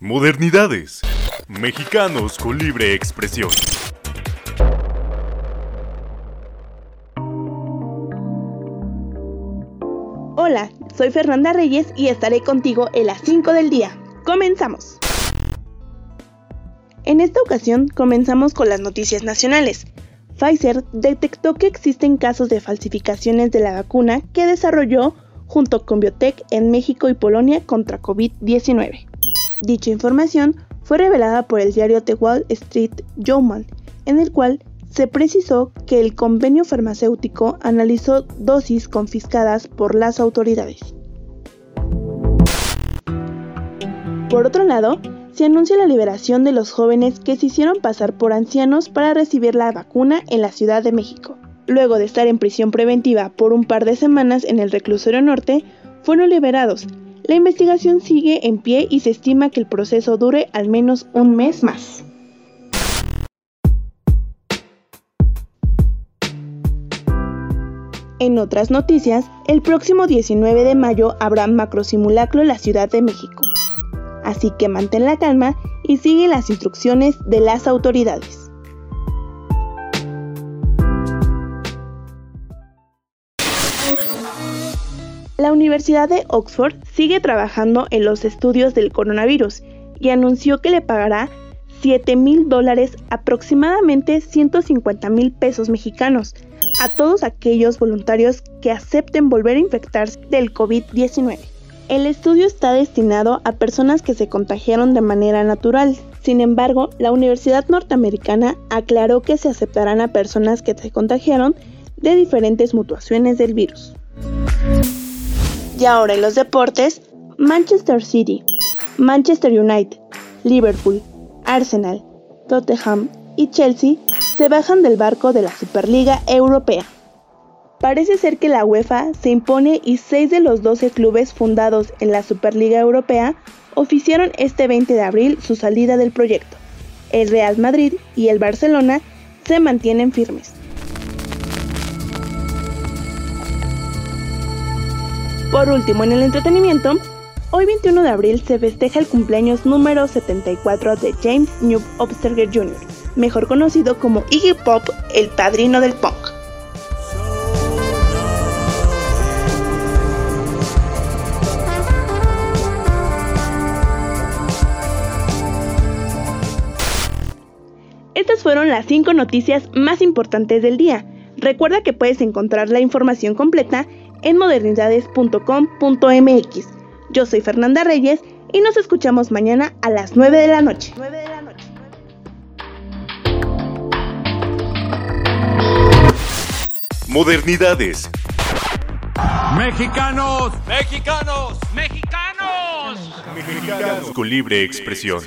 Modernidades. Mexicanos con libre expresión. Hola, soy Fernanda Reyes y estaré contigo en las 5 del día. Comenzamos. En esta ocasión comenzamos con las noticias nacionales. Pfizer detectó que existen casos de falsificaciones de la vacuna que desarrolló junto con Biotech en México y Polonia contra COVID-19. Dicha información fue revelada por el diario The Wall Street Journal, en el cual se precisó que el convenio farmacéutico analizó dosis confiscadas por las autoridades. Por otro lado, se anuncia la liberación de los jóvenes que se hicieron pasar por ancianos para recibir la vacuna en la Ciudad de México. Luego de estar en prisión preventiva por un par de semanas en el reclusorio norte, fueron liberados. La investigación sigue en pie y se estima que el proceso dure al menos un mes más. En otras noticias, el próximo 19 de mayo habrá macrosimulacro en la Ciudad de México. Así que mantén la calma y sigue las instrucciones de las autoridades. La Universidad de Oxford sigue trabajando en los estudios del coronavirus y anunció que le pagará 7 mil dólares, aproximadamente 150 mil pesos mexicanos, a todos aquellos voluntarios que acepten volver a infectarse del COVID-19. El estudio está destinado a personas que se contagiaron de manera natural. Sin embargo, la Universidad Norteamericana aclaró que se aceptarán a personas que se contagiaron de diferentes mutuaciones del virus. Y ahora en los deportes, Manchester City, Manchester United, Liverpool, Arsenal, Tottenham y Chelsea se bajan del barco de la Superliga Europea. Parece ser que la UEFA se impone y seis de los 12 clubes fundados en la Superliga Europea oficiaron este 20 de abril su salida del proyecto. El Real Madrid y el Barcelona se mantienen firmes. Por último, en el entretenimiento, hoy 21 de abril se festeja el cumpleaños número 74 de James Newt Obsterger Jr., mejor conocido como Iggy Pop, el padrino del punk. Estas fueron las 5 noticias más importantes del día. Recuerda que puedes encontrar la información completa en modernidades.com.mx. Yo soy Fernanda Reyes y nos escuchamos mañana a las 9 de la noche. Modernidades. Mexicanos, mexicanos, mexicanos. Mexicanos con libre expresión.